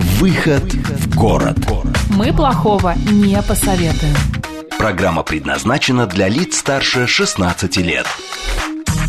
«Выход в город». Мы плохого не посоветуем. Программа предназначена для лиц старше 16 лет.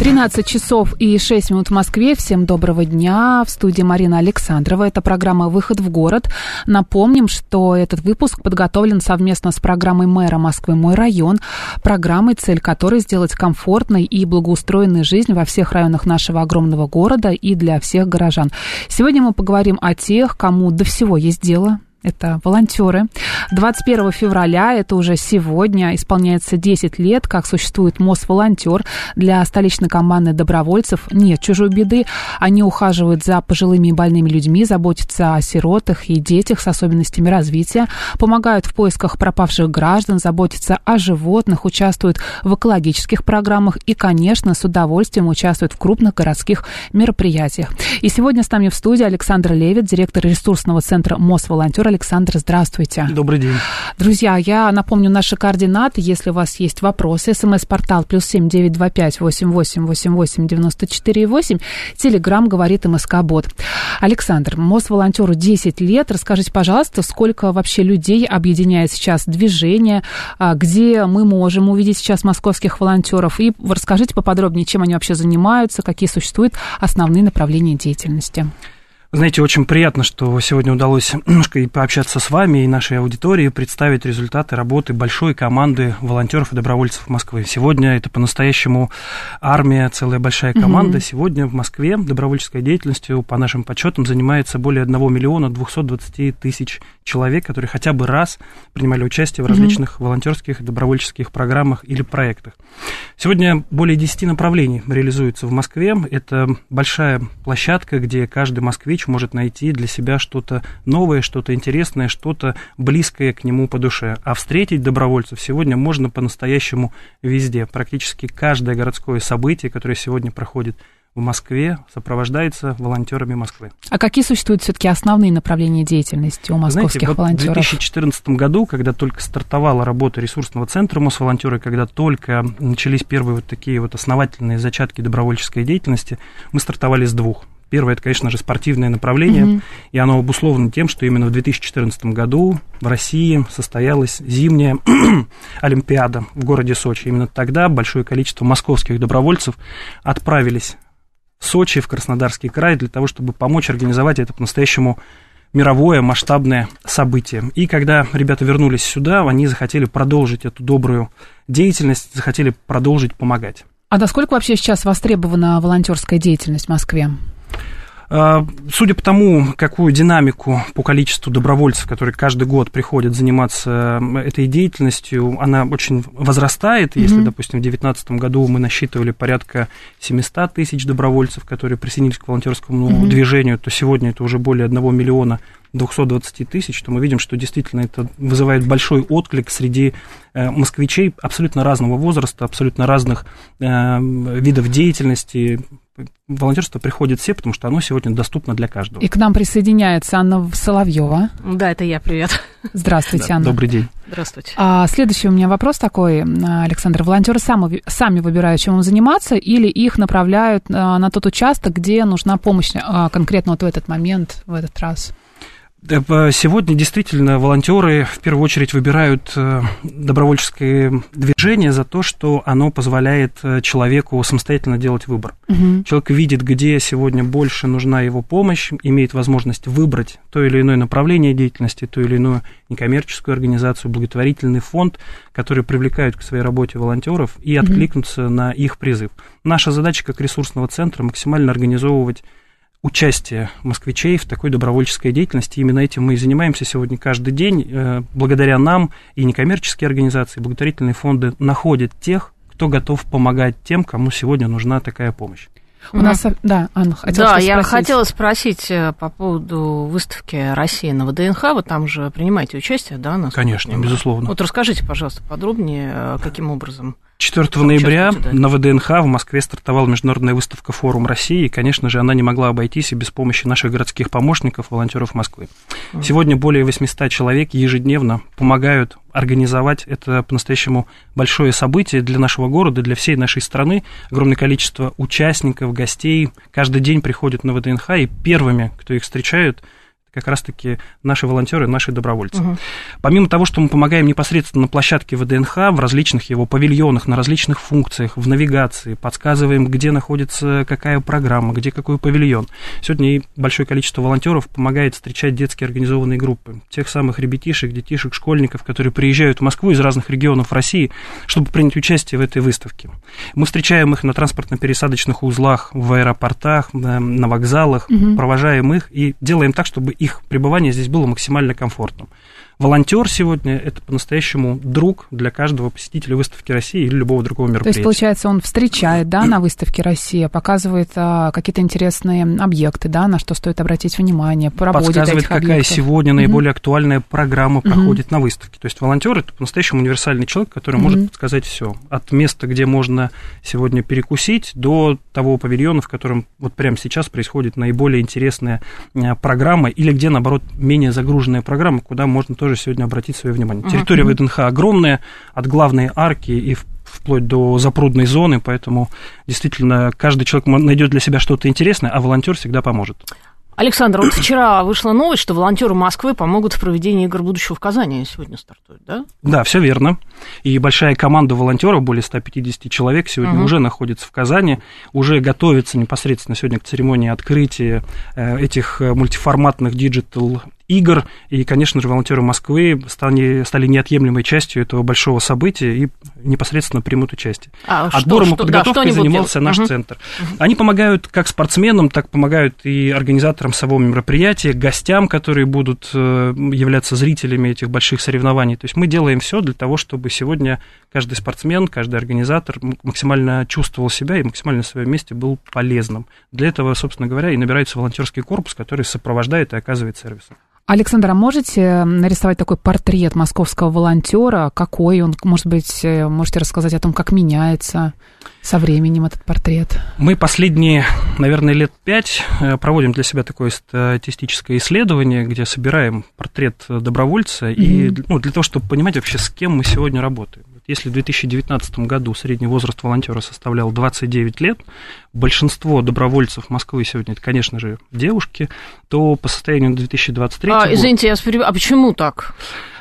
13 часов и 6 минут в Москве. Всем доброго дня. В студии Марина Александрова. Это программа «Выход в город». Напомним, что этот выпуск подготовлен совместно с программой мэра Москвы «Мой район». Программой, цель которой сделать комфортной и благоустроенной жизнь во всех районах нашего огромного города и для всех горожан. Сегодня мы поговорим о тех, кому до всего есть дело это волонтеры. 21 февраля, это уже сегодня, исполняется 10 лет, как существует МОЗ-волонтер. Для столичной команды добровольцев нет чужой беды. Они ухаживают за пожилыми и больными людьми, заботятся о сиротах и детях с особенностями развития, помогают в поисках пропавших граждан, заботятся о животных, участвуют в экологических программах и, конечно, с удовольствием участвуют в крупных городских мероприятиях. И сегодня с нами в студии Александр Левит, директор ресурсного центра МОЗ-волонтер. Александр, здравствуйте. Добрый день. Друзья, я напомню наши координаты. Если у вас есть вопросы, смс-портал плюс семь девять два пять восемь восемь восемь восемь девяносто четыре восемь. Телеграмм говорит МСК Бот. Александр, МОЗ волонтеру 10 лет. Расскажите, пожалуйста, сколько вообще людей объединяет сейчас движение, а, где мы можем увидеть сейчас московских волонтеров. И расскажите поподробнее, чем они вообще занимаются, какие существуют основные направления деятельности. Знаете, очень приятно, что сегодня удалось немножко и пообщаться с вами и нашей аудиторией, представить результаты работы большой команды волонтеров и добровольцев Москвы. Сегодня это по-настоящему армия, целая большая команда. Mm-hmm. Сегодня в Москве добровольческой деятельностью, по нашим подсчетам, занимается более 1 миллиона 220 тысяч человек, которые хотя бы раз принимали участие в различных mm-hmm. волонтерских и добровольческих программах или проектах. Сегодня более 10 направлений реализуется в Москве. Это большая площадка, где каждый москвич может найти для себя что-то новое, что-то интересное, что-то близкое к нему по душе. А встретить добровольцев сегодня можно по-настоящему везде. Практически каждое городское событие, которое сегодня проходит в Москве сопровождается волонтерами Москвы. А какие существуют все-таки основные направления деятельности у московских Знаете, вот волонтеров? В 2014 году, когда только стартовала работа ресурсного центра Мосволонтеры, когда только начались первые вот такие вот основательные зачатки добровольческой деятельности, мы стартовали с двух. Первое, это, конечно же, спортивное направление, mm-hmm. и оно обусловлено тем, что именно в 2014 году в России состоялась зимняя Олимпиада в городе Сочи. Именно тогда большое количество московских добровольцев отправились Сочи, в Краснодарский край, для того, чтобы помочь организовать это по-настоящему мировое масштабное событие. И когда ребята вернулись сюда, они захотели продолжить эту добрую деятельность, захотели продолжить помогать. А насколько вообще сейчас востребована волонтерская деятельность в Москве? А, судя по тому, какую динамику по количеству добровольцев, которые каждый год приходят заниматься этой деятельностью, она очень возрастает. Mm-hmm. Если, допустим, в 2019 году мы насчитывали порядка 700 тысяч добровольцев, которые присоединились к волонтерскому mm-hmm. движению, то сегодня это уже более 1 миллиона 220 тысяч, то мы видим, что действительно это вызывает большой отклик среди э, москвичей абсолютно разного возраста, абсолютно разных э, видов деятельности, волонтерство приходит все, потому что оно сегодня доступно для каждого. И к нам присоединяется Анна Соловьева. Да, это я, привет. Здравствуйте, да, Анна. Добрый день. Здравствуйте. А, следующий у меня вопрос такой, Александр. Волонтеры сами, сами выбирают, чем им заниматься, или их направляют а, на тот участок, где нужна помощь а, конкретно вот в этот момент, в этот раз? Сегодня действительно волонтеры в первую очередь выбирают э, добровольческое движение за то, что оно позволяет э, человеку самостоятельно делать выбор. Угу. Человек видит, где сегодня больше нужна его помощь, имеет возможность выбрать то или иное направление деятельности, ту или иную некоммерческую организацию, благотворительный фонд, который привлекают к своей работе волонтеров и угу. откликнуться на их призыв. Наша задача как ресурсного центра максимально организовывать участие москвичей в такой добровольческой деятельности. Именно этим мы и занимаемся сегодня каждый день. Э, благодаря нам и некоммерческие организации, и благотворительные фонды находят тех, кто готов помогать тем, кому сегодня нужна такая помощь. У нас, да, Анна, хотела Да, я спросить. хотела спросить э, по поводу выставки России на ВДНХ. Вы там же принимаете участие, да? Конечно, понимаю? безусловно. Вот расскажите, пожалуйста, подробнее, э, каким образом. 4 Как ноября на ВДНХ в Москве стартовала международная выставка «Форум России», и, конечно же, она не могла обойтись и без помощи наших городских помощников, волонтеров Москвы. Сегодня более 800 человек ежедневно помогают организовать это по-настоящему большое событие для нашего города, для всей нашей страны. Огромное количество участников, гостей каждый день приходят на ВДНХ, и первыми, кто их встречают, как раз-таки наши волонтеры, наши добровольцы. Помимо того, что мы помогаем непосредственно на площадке ВДНХ, в различных его павильонах, на различных функциях, в навигации, подсказываем, где находится какая программа, где какой павильон. Сегодня и большое количество волонтеров помогает встречать детские организованные группы, тех самых ребятишек, детишек, школьников, которые приезжают в Москву из разных регионов России, чтобы принять участие в этой выставке. Мы встречаем их на транспортно-пересадочных узлах, в аэропортах, на, на вокзалах, провожаем их и делаем так, чтобы их пребывание здесь было максимально комфортным. Волонтер сегодня это по-настоящему друг для каждого посетителя выставки России или любого другого То мероприятия. есть, получается, он встречает, да, на выставке «Россия», показывает а, какие-то интересные объекты, да, на что стоит обратить внимание, проводит подсказывает, какая объектов. сегодня наиболее актуальная программа проходит на выставке. То есть волонтер это по-настоящему универсальный человек, который Мгм. может подсказать все. От места, где можно сегодня перекусить, до того павильона, в котором вот прямо сейчас происходит наиболее интересная э, программа, или где, наоборот, менее загруженная программа, куда можно тоже сегодня обратить свое внимание. Территория ВДНХ огромная, от главной арки и в- вплоть до запрудной зоны, поэтому действительно каждый человек найдет для себя что-то интересное, а волонтер всегда поможет. Александр, вот вчера вышла новость, что волонтеры Москвы помогут в проведении игр будущего в Казани. Сегодня стартует, да? Да, все верно. И большая команда волонтеров, более 150 человек, сегодня Мгм. уже находится в Казани, уже готовится непосредственно сегодня к церемонии открытия э, этих э, мультиформатных digital игр. И, конечно же, волонтеры Москвы стали, стали неотъемлемой частью этого большого события и непосредственно примут участие. А Отбором что- и да, подготовкой будут занимался делать? наш Мгм. центр. Они помогают как спортсменам, так помогают и организаторам самого мероприятия, гостям, которые будут э, являться зрителями этих больших соревнований. То есть мы делаем все для того, чтобы сегодня каждый спортсмен, каждый организатор максимально чувствовал себя и максимально на своем месте был полезным. Для этого, собственно говоря, и набирается волонтерский корпус, который сопровождает и оказывает сервисы. Александр, а можете нарисовать такой портрет московского волонтера? Какой он? Может быть, э, можете рассказать о том, как меняется со временем этот портрет? Мы последние, наверное, лет пять э, проводим для себя такое статистическое исследование, где собираем портрет добровольца, и Мгм. ну, для того, чтобы понимать вообще, с кем мы сегодня работаем. Вот Если в 2019 году средний возраст волонтера составлял 29 лет, большинство добровольцев Москвы сегодня, это, конечно же, девушки, то по состоянию на 2023 А, год... извините, я вас перебью. А почему так?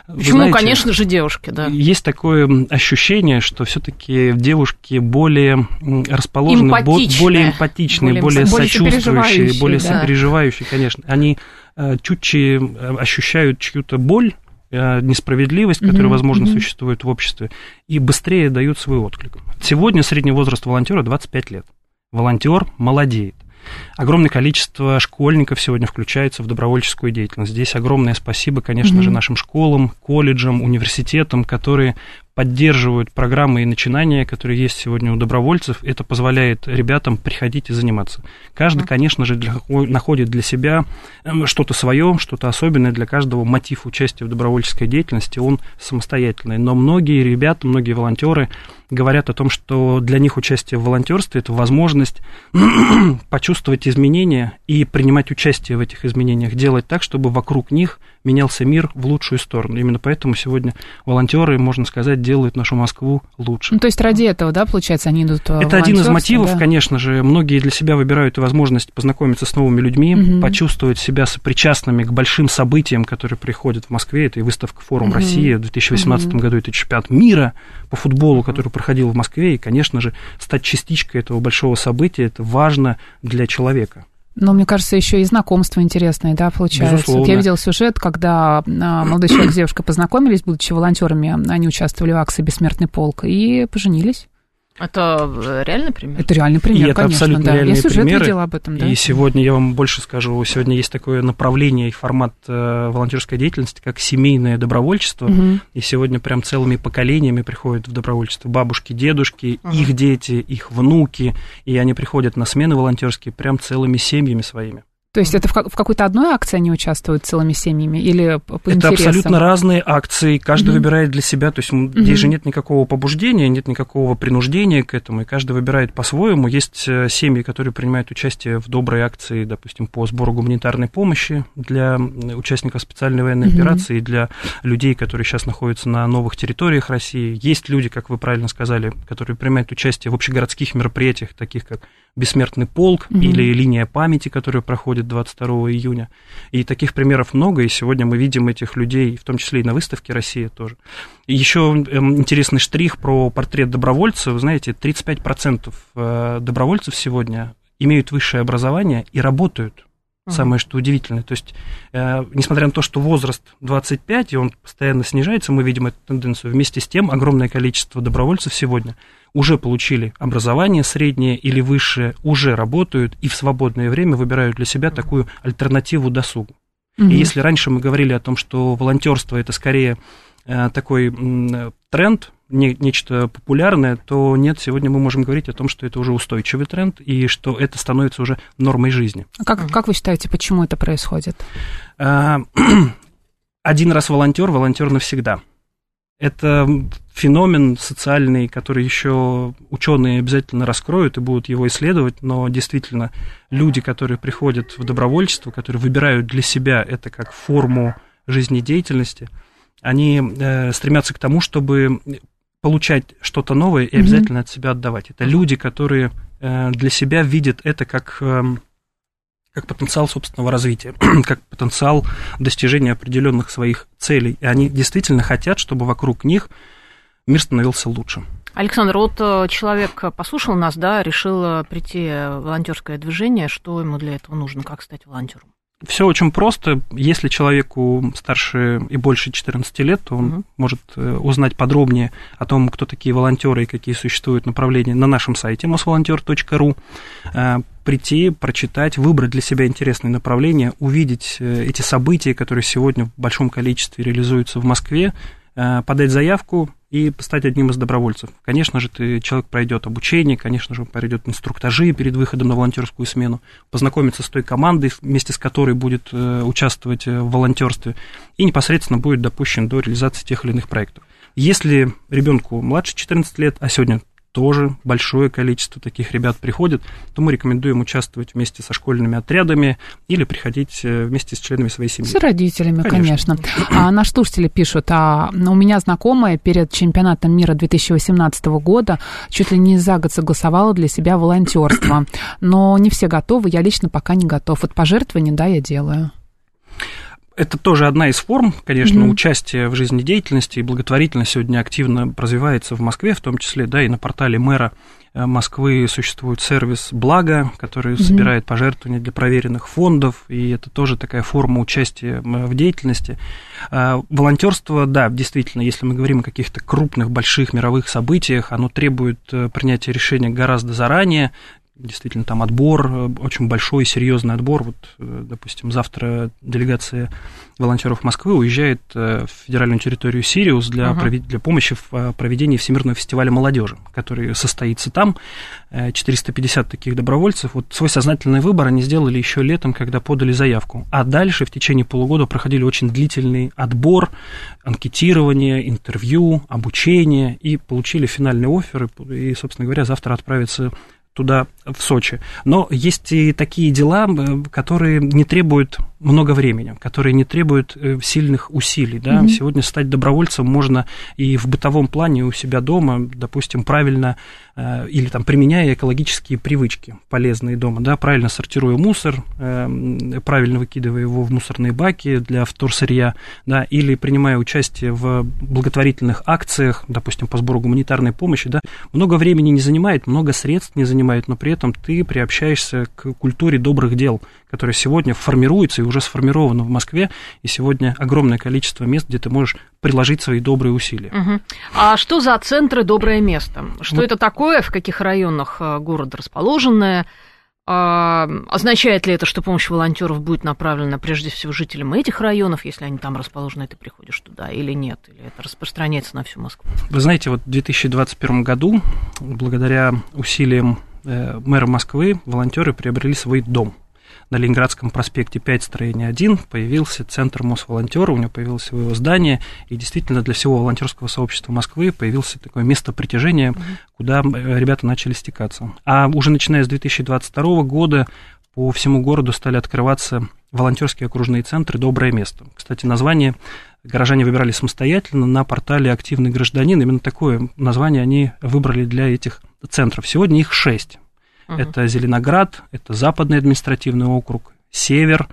Почему, знаете, конечно же, девушки, да? Есть такое ощущение, что все-таки девушки более расположены, Эмпатичные. более эмпатичные, Более более, сочувствующие, более да. сопереживающие, конечно. Они э, чутче э, ощущают чью-то боль, несправедливость, которая, Мгм, возможно, мгм. существует в обществе, и быстрее дают свой отклик. Сегодня средний возраст волонтера 25 лет. Волонтер молодеет. Огромное количество школьников сегодня включается в добровольческую деятельность. Здесь огромное спасибо, конечно Мгм. же, нашим школам, колледжам, университетам, которые поддерживают программы и начинания, которые есть сегодня у добровольцев. Это позволяет ребятам приходить и заниматься. Каждый, конечно же, для- находит для себя эм, что-то свое, что-то особенное для каждого. Мотив участия в добровольческой деятельности, он самостоятельный. Но многие ребята, многие волонтеры говорят о том, что для них участие в волонтерстве это возможность почувствовать изменения и принимать участие в этих изменениях, делать так, чтобы вокруг них менялся мир в лучшую сторону. Именно поэтому сегодня волонтеры, можно сказать, делают нашу Москву лучше. Ну, то есть ради этого, да, получается, они идут в Это один из мотивов, да? конечно же. Многие для себя выбирают возможность познакомиться с новыми людьми, Мгм. почувствовать себя сопричастными к большим событиям, которые приходят в Москве. Это и выставка «Форум Мгм. России» в 2018 Мгм. году, это чемпионат мира по футболу, который проходил в Москве. И, конечно же, стать частичкой этого большого события, это важно для человека. Но мне кажется, еще и знакомство интересное, да, получается. Безусловно. Вот я видела сюжет, когда а, молодой человек с девушкой познакомились, будучи волонтерами, они участвовали в акции «Бессмертный полк» и поженились. Это э, реальный пример? Это реальный пример, и это конечно, абсолютно да. реальные Я сюжет примеры. видела об этом, да. И сегодня я вам больше скажу, сегодня есть такое направление и формат э, волонтерской деятельности, как семейное добровольчество. Мгм. И сегодня прям целыми поколениями приходят в добровольчество бабушки, дедушки, Ага. их дети, их внуки, и они приходят на смены волонтерские прям целыми семьями своими. То есть это в, в какой-то одной акции они участвуют целыми семьями или по, Это интересам? абсолютно разные акции, каждый Мгм. выбирает для себя, то есть Мгм. здесь же нет никакого побуждения, нет никакого принуждения к этому, и каждый выбирает по-своему. Есть э, семьи, которые принимают участие в доброй акции, допустим, по сбору гуманитарной помощи для участников специальной военной Мгм. операции, для людей, которые сейчас находятся на новых территориях России. Есть люди, как вы правильно сказали, которые принимают участие в общегородских мероприятиях, таких как Бессмертный полк Мгм. или линия памяти, которая проходит 22 июня. И таких примеров много, и сегодня мы видим этих людей, в том числе и на выставке «Россия» тоже. И еще эм, интересный штрих про портрет добровольца. Вы знаете, 35% э, добровольцев сегодня имеют высшее образование и работают. Самое что удивительное. То есть, э, несмотря на то, что возраст 25, и он постоянно снижается, мы видим эту тенденцию, вместе с тем огромное количество добровольцев сегодня уже получили образование среднее или высшее, уже работают и в свободное время выбирают для себя такую альтернативу досугу. Мгм. И если раньше мы говорили о том, что волонтерство это скорее э, такой тренд, не- нечто популярное, то нет, сегодня мы можем говорить о том, что это уже устойчивый тренд и что это становится уже нормой жизни. А Как, как вы считаете, почему это происходит? А, Один раз волонтер, волонтер навсегда. Это феномен социальный, который еще ученые обязательно раскроют и будут его исследовать, но действительно люди, которые приходят в добровольчество, которые выбирают для себя это как форму жизнедеятельности, они э, стремятся к тому, чтобы получать что-то новое и обязательно от себя отдавать. Это люди, которые э, для себя видят это как, эм, как потенциал собственного развития, как потенциал достижения определенных своих целей. И они действительно хотят, чтобы вокруг них мир становился лучше. Александр, вот э, человек послушал нас, да, решил э, прийти в волонтерское движение. Что ему для этого нужно? Как стать волонтером? Все очень просто. Если человеку старше и больше 14 лет, то он Мгм. может э, узнать подробнее о том, кто такие волонтеры и какие существуют направления на нашем сайте mosvolonter.ru. Э, Прийти, прочитать, выбрать для себя интересные направления, увидеть э, эти события, которые сегодня в большом количестве реализуются в Москве, подать заявку и стать одним из добровольцев. Конечно же, ты, человек пройдет обучение, конечно же, он пройдет инструктажи перед выходом на волонтерскую смену, познакомится с той командой, вместе с которой будет э, участвовать э, в волонтерстве, и непосредственно будет допущен до реализации тех или иных проектов. Если ребенку младше 14 лет, а сегодня тоже большое количество таких ребят приходит, то мы рекомендуем участвовать вместе со школьными отрядами или приходить э, вместе с членами своей семьи. С родителями, конечно. Конечно. А наши слушатели пишут, а у меня знакомая перед чемпионатом мира 2018 года чуть ли не за год согласовала для себя волонтерство. Но не все готовы, я лично пока не готов. Вот пожертвования, да, я делаю. Это тоже одна из форм, конечно, Мгм. участия в жизнедеятельности и благотворительность сегодня активно развивается в Москве, в том числе, да, и на портале мэра э, Москвы существует сервис «Благо», который Мгм. собирает пожертвования для проверенных фондов, и это тоже такая форма участия в деятельности. А, Волонтерство, да, действительно, если мы говорим о каких-то крупных, больших мировых событиях, оно требует э, принятия решения гораздо заранее, действительно там отбор, э, очень большой, серьезный отбор. Вот, э, допустим, завтра делегация волонтеров Москвы уезжает э, в федеральную территорию Сириус для, Ага. провед- для помощи в проведении Всемирного фестиваля молодежи, который состоится там. Э, 450 таких добровольцев. Вот свой сознательный выбор они сделали еще летом, когда подали заявку. А дальше в течение полугода проходили очень длительный отбор, анкетирование, интервью, обучение и получили финальный офер. И, и, собственно говоря, завтра отправятся туда, в Сочи. Но есть и такие дела, которые не требуют много времени, которые не требуют э, сильных усилий. Да? Мгм. Сегодня стать добровольцем можно и в бытовом плане у себя дома, допустим, правильно э, или там применяя экологические привычки полезные дома, да, правильно сортируя мусор, э, правильно выкидывая его в мусорные баки для вторсырья, да, или принимая участие в благотворительных акциях, допустим, по сбору гуманитарной помощи, да, много времени не занимает, много средств не занимает, но при этом этом ты приобщаешься к культуре добрых дел, которая сегодня формируется и уже сформирована в Москве, и сегодня огромное количество мест, где ты можешь приложить свои добрые усилия. Угу. А что за центры «Доброе место»? Что вот. это такое, в каких районах э, города расположенное? А, означает ли это, что помощь волонтеров будет направлена прежде всего жителям этих районов, если они там расположены, ты приходишь туда, или нет? Или это распространяется на всю Москву? Вы знаете, вот в 2021 году, благодаря усилиям мэра Москвы, волонтеры приобрели свой дом – на Ленинградском проспекте 5, строение 1, появился центр Мосволонтера, у него появилось свое здание, и действительно для всего волонтерского сообщества Москвы появился такое место притяжения, куда э, ребята начали стекаться. А уже начиная с 2022 года по всему городу стали открываться волонтерские окружные центры «Доброе место». Кстати, название горожане выбирали самостоятельно на портале «Активный гражданин». Именно такое название они выбрали для этих центров. Сегодня их шесть. Угу. Это Зеленоград, это Западный административный округ, Север,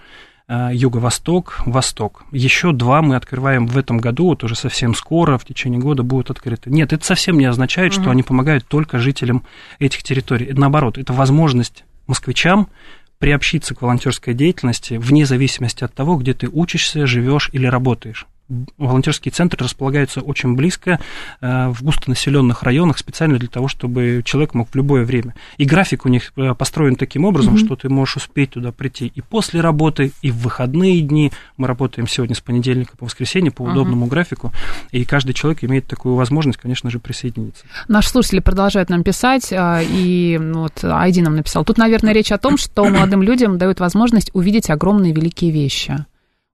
э, Юго-Восток, Восток. Еще два мы открываем в этом году, вот уже совсем скоро, в течение года будут открыты. Нет, это совсем не означает, угу. что они помогают только жителям этих территорий. Наоборот, это возможность москвичам приобщиться к волонтерской деятельности вне зависимости от того, где ты учишься, живешь или работаешь волонтерские центры располагаются очень близко э, в густонаселенных районах специально для того, чтобы человек мог в любое время. И график у них э, построен таким образом, mm-hmm. что ты можешь успеть туда прийти и после работы, и в выходные дни. Мы работаем сегодня с понедельника по воскресенье по удобному mm-hmm. графику, и каждый человек имеет такую возможность, конечно же, присоединиться. Наши слушатели продолжают нам писать, а, и вот Айди нам написал. Тут, наверное, речь о том, что молодым людям дают возможность увидеть огромные великие вещи.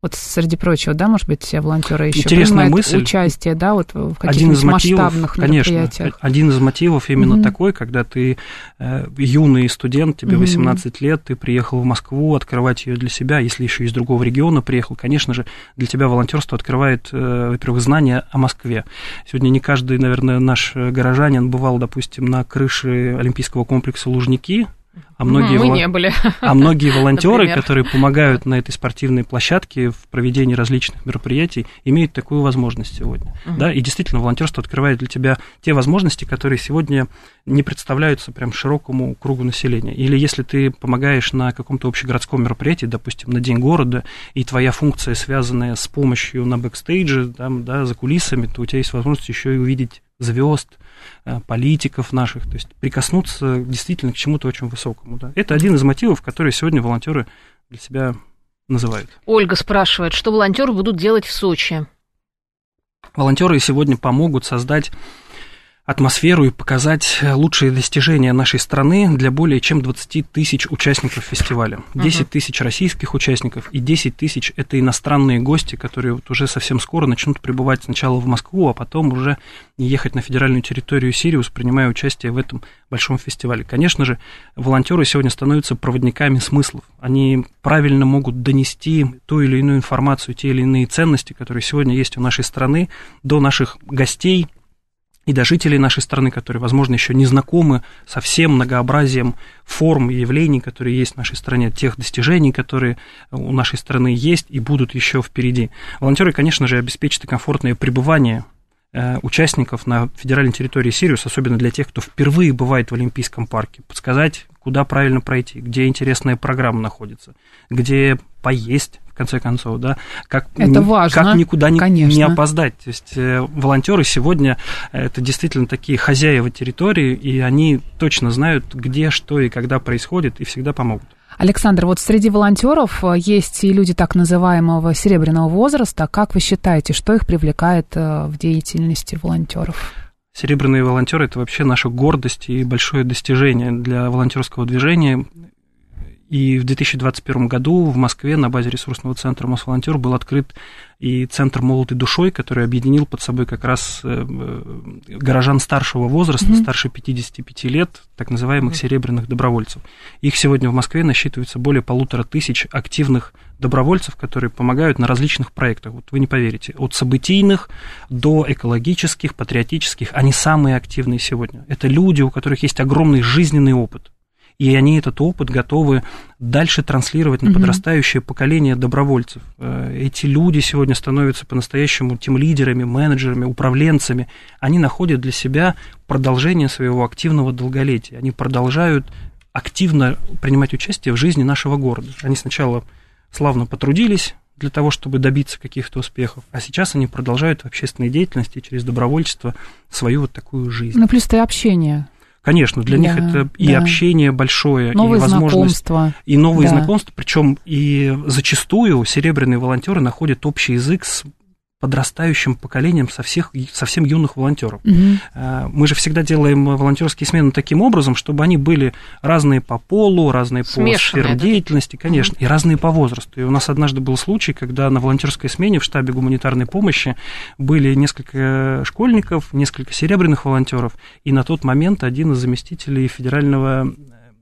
Вот среди прочего, да, может быть, волонтеры еще Интересная принимают мысль. участие, да, вот в каких-нибудь масштабных конечно, мероприятиях. Один из мотивов именно угу. такой, когда ты э, юный студент, тебе 18 угу. лет, ты приехал в Москву открывать ее для себя, если еще из другого региона приехал, конечно же, для тебя волонтерство открывает, э, во-первых, знания о Москве. Сегодня не каждый, наверное, наш горожанин бывал, допустим, на крыше Олимпийского комплекса Лужники, а многие, Мы не были. А многие волонтеры, которые помогают на этой спортивной площадке в проведении различных мероприятий, имеют такую возможность сегодня. Угу. Да, и действительно, волонтерство открывает для тебя те возможности, которые сегодня не представляются прям широкому кругу населения. Или если ты помогаешь на каком-то общегородском мероприятии, допустим, на День города, и твоя функция, связанная с помощью на бэкстейдже, там, да, за кулисами, то у тебя есть возможность еще и увидеть звезд, Э, политиков наших, то есть прикоснуться действительно к чему-то очень высокому. Да. Это один из мотивов, которые сегодня волонтеры для себя называют. Ольга спрашивает, что волонтеры будут делать в Сочи? Волонтеры сегодня помогут создать атмосферу и показать лучшие достижения нашей страны для более чем 20 тысяч участников фестиваля. 10 тысяч российских участников и 10 тысяч это иностранные гости, которые вот уже совсем скоро начнут прибывать сначала в Москву, а потом уже ехать на федеральную территорию Сириус, принимая участие в этом большом фестивале. Конечно же, волонтеры сегодня становятся проводниками смыслов. Они правильно могут донести ту или иную информацию, те или иные ценности, которые сегодня есть у нашей страны, до наших гостей, и до жителей нашей страны, которые, возможно, еще не знакомы со всем многообразием форм и явлений, которые есть в нашей стране, тех достижений, которые у нашей страны есть и будут еще впереди. Волонтеры, конечно же, обеспечат комфортное пребывание э, участников на федеральной территории Сириус, особенно для тех, кто впервые бывает в Олимпийском парке, подсказать, куда правильно пройти, где интересная программа находится, где поесть, в конце концов, да, как, это важно, как никуда не, не опоздать. То есть э, волонтеры сегодня это действительно такие хозяева территории, и они точно знают, где, что и когда происходит, и всегда помогут. Александр, вот среди волонтеров э, есть и люди так называемого серебряного возраста. Как вы считаете, что их привлекает э, в деятельности волонтеров? Серебряные волонтеры это вообще наша гордость и большое достижение для волонтерского движения. И в 2021 году в Москве на базе ресурсного центра Мосволонтер был открыт и центр «Молотой душой», который объединил под собой как раз э, э, горожан старшего возраста, mm-hmm. старше 55 лет, так называемых mm-hmm. серебряных добровольцев. Их сегодня в Москве насчитывается более полутора тысяч активных добровольцев, которые помогают на различных проектах. Вот вы не поверите, от событийных до экологических, патриотических, они самые активные сегодня. Это люди, у которых есть огромный жизненный опыт и они этот опыт готовы дальше транслировать на подрастающее поколение добровольцев. Э, эти люди сегодня становятся по-настоящему тем лидерами, менеджерами, управленцами. Они находят для себя продолжение своего активного долголетия. Они продолжают активно принимать участие в жизни нашего города. Они сначала славно потрудились для того, чтобы добиться каких-то успехов, а сейчас они продолжают в общественной деятельности через добровольчество свою вот такую жизнь. Ну, плюс это общение. Конечно, для да, них это и да. общение большое, новые и возможность, знакомства. и новые да. знакомства, причем и зачастую серебряные волонтеры находят общий язык с подрастающим поколением со всех, совсем юных волонтеров. Угу. Мы же всегда делаем волонтерские смены таким образом, чтобы они были разные по полу, разные по сферам деятельности, конечно, угу. и разные по возрасту. И у нас однажды был случай, когда на волонтерской смене в штабе гуманитарной помощи были несколько школьников, несколько серебряных волонтеров, и на тот момент один из заместителей федерального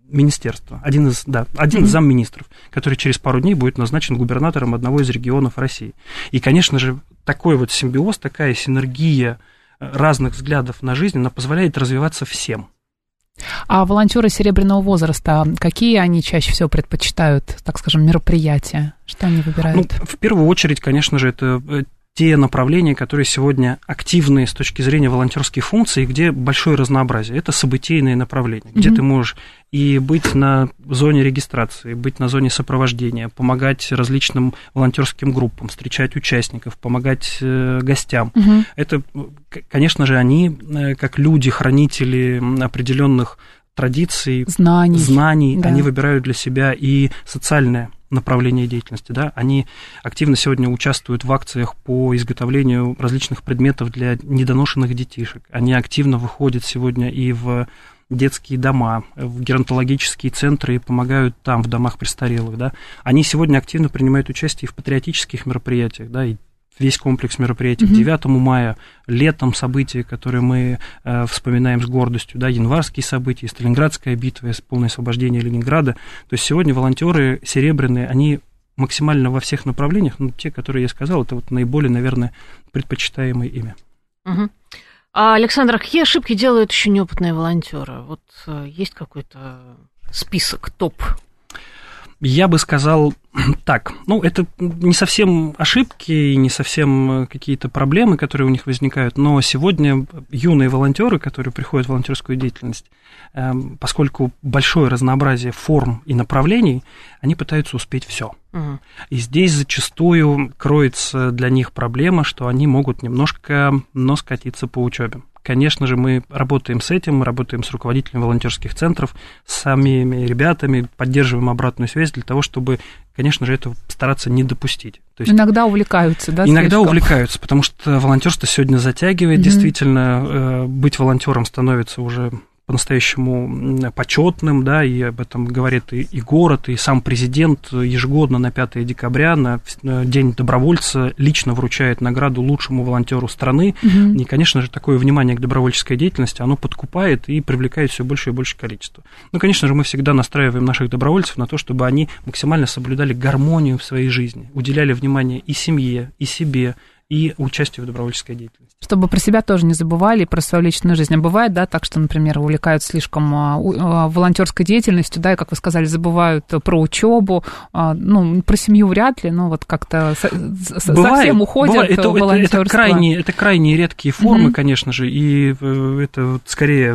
министерства, один из, да, один mm-hmm. из замминистров, который через пару дней будет назначен губернатором одного из регионов России. И, конечно же, такой вот симбиоз, такая синергия э, разных взглядов на жизнь, она позволяет развиваться всем. А волонтеры серебряного возраста, какие они чаще всего предпочитают, так скажем, мероприятия? Что они выбирают? Ну, в первую очередь, конечно же, это э, те направления, которые сегодня активны с точки зрения волонтерских функций, где большое разнообразие. Это событийные направления, mm-hmm. где ты можешь и быть на зоне регистрации, быть на зоне сопровождения, помогать различным волонтерским группам, встречать участников, помогать э, гостям. Mm-hmm. Это, конечно же, они, э, как люди, хранители определенных традиций, знаний, знаний да. они выбирают для себя и социальное направления деятельности, да, они активно сегодня участвуют в акциях по изготовлению различных предметов для недоношенных детишек. Они активно выходят сегодня и в детские дома, в геронтологические центры и помогают там, в домах престарелых, да. Они сегодня активно принимают участие и в патриотических мероприятиях, да, и весь комплекс мероприятий. Mm-hmm. 9 мая, летом события, которые мы э, вспоминаем с гордостью, да, январские события, Сталинградская битва, полное освобождение Ленинграда. То есть сегодня волонтеры серебряные, они максимально во всех направлениях, но те, которые я сказал, это вот наиболее, наверное, предпочитаемое имя. Угу. А, Александр, а какие ошибки делают еще неопытные волонтеры? Вот э, есть какой-то список, топ я бы сказал так, ну, это не совсем ошибки и не совсем э, какие-то проблемы, которые у них возникают, но сегодня юные волонтеры, которые приходят в волонтерскую деятельность, эм, поскольку большое разнообразие форм и направлений, они пытаются успеть все. Угу. И здесь зачастую кроется для них проблема, что они могут немножко нос скатиться по учебе. Конечно же, мы работаем с этим, мы работаем с руководителями волонтерских центров, с самими ребятами, поддерживаем обратную связь для того, чтобы, конечно же, это стараться не допустить. То есть, иногда увлекаются, да? Иногда слишком? увлекаются, потому что волонтерство сегодня затягивает. Mm-hmm. Действительно, э, быть волонтером становится уже по-настоящему почетным, да, и об этом говорит и, и город, и сам президент ежегодно на 5 декабря, на День добровольца, лично вручает награду лучшему волонтеру страны. Угу. И, конечно же, такое внимание к добровольческой деятельности, оно подкупает и привлекает все больше и больше количество. Ну, конечно же, мы всегда настраиваем наших добровольцев на то, чтобы они максимально соблюдали гармонию в своей жизни, уделяли внимание и семье, и себе, и участию в добровольческой деятельности. Чтобы про себя тоже не забывали, про свою личную жизнь. А бывает, да, так что, например, увлекаются слишком а, а, волонтерской деятельностью, да, и, как вы сказали, забывают про учебу, а, ну, про семью вряд ли, но вот как-то бывает, совсем уходят бывает. Это, это, это, крайне, это крайне редкие формы, mm-hmm. конечно же, и э, это скорее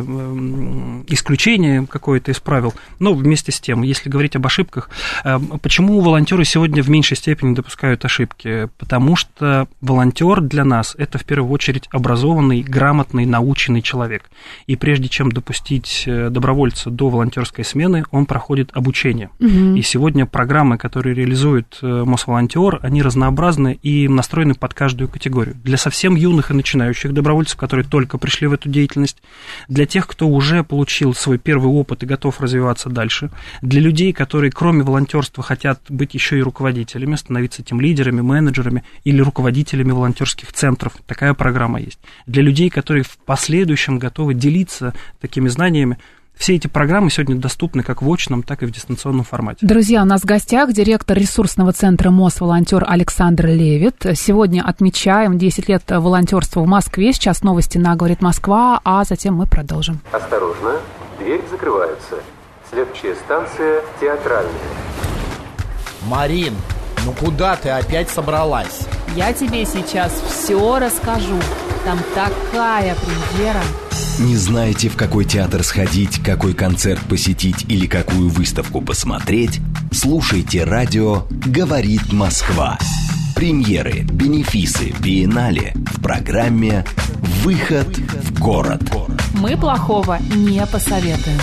исключение какое-то из правил. Но вместе с тем, если говорить об ошибках, э, почему волонтеры сегодня в меньшей степени допускают ошибки? Потому что волонтер для нас – это в первую очередь образованный, грамотный, наученный человек. И прежде чем допустить э, добровольца до волонтерской смены, он проходит обучение. Угу. И сегодня программы, которые реализует э, Мосволонтер, они разнообразны и настроены под каждую категорию. Для совсем юных и начинающих добровольцев, которые только пришли в эту деятельность, для тех, кто уже получил свой первый опыт и готов развиваться дальше, для людей, которые кроме волонтерства хотят быть еще и руководителями, становиться тем лидерами, менеджерами или руководителями волонтерских центров. Такая программа есть. Для людей, которые в последующем готовы делиться такими знаниями, все эти программы сегодня доступны как в очном, так и в дистанционном формате. Друзья, у нас в гостях директор ресурсного центра МОЗ «Волонтер» Александр Левит. Сегодня отмечаем 10 лет волонтерства в Москве. Сейчас новости на «Говорит Москва», а затем мы продолжим. Осторожно, дверь закрывается. Следующая станция «Театральная». Марин, ну куда ты опять собралась? Я тебе сейчас все расскажу. Там такая премьера. Не знаете, в какой театр сходить, какой концерт посетить или какую выставку посмотреть? Слушайте радио «Говорит Москва». Премьеры, бенефисы, биеннале в программе «Выход в город». Мы плохого не посоветуем.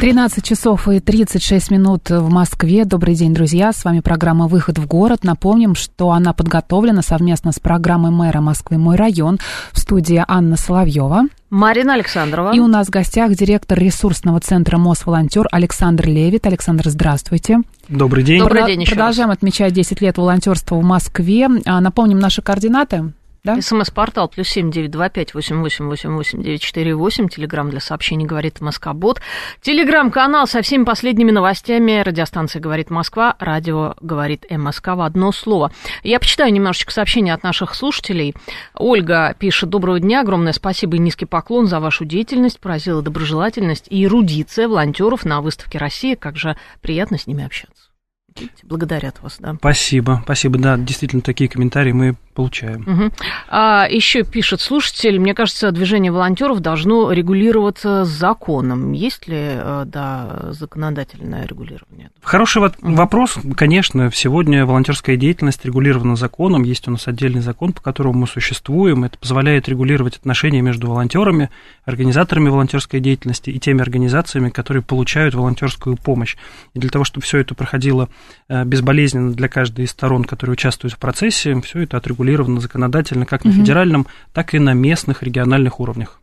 13 часов и 36 минут в Москве. Добрый день, друзья. С вами программа «Выход в город». Напомним, что она подготовлена совместно с программой мэра Москвы «Мой район» в студии Анна Соловьева. Марина Александрова. И у нас в гостях директор ресурсного центра МОС-волонтер Александр Левит. Александр, здравствуйте. Добрый день. Добрый день еще Продолжаем раз. отмечать 10 лет волонтерства в Москве. А, Напомним наши координаты. Да? СМС-портал плюс семь девять два пять восемь восемь восемь восемь девять четыре восемь. Телеграмм для сообщений говорит Москобот. Телеграм-канал со всеми последними новостями. Радиостанция говорит Москва. Радио говорит МСК в одно слово. Я почитаю немножечко сообщения от наших слушателей. Ольга пишет. Доброго дня. Огромное спасибо и низкий поклон за вашу деятельность. Поразила доброжелательность и эрудиция волонтеров на выставке России. Как же приятно с ними общаться. Благодарят вас, да. Спасибо, спасибо. Да, действительно, такие комментарии мы получаем. Мгм. А, еще пишет слушатель, мне кажется, движение волонтеров должно регулироваться законом. Есть ли, э, да, законодательное регулирование? Хороший вот вопрос. Конечно, сегодня волонтерская деятельность регулирована законом. Есть у нас отдельный закон, по которому мы существуем. Это позволяет регулировать отношения между волонтерами, организаторами волонтерской деятельности и теми организациями, которые получают волонтерскую помощь. И для того, чтобы все это проходило безболезненно для каждой из сторон, которые участвуют в процессе, все это отрегулировано законодательно как на федеральном, так и на местных, региональных уровнях.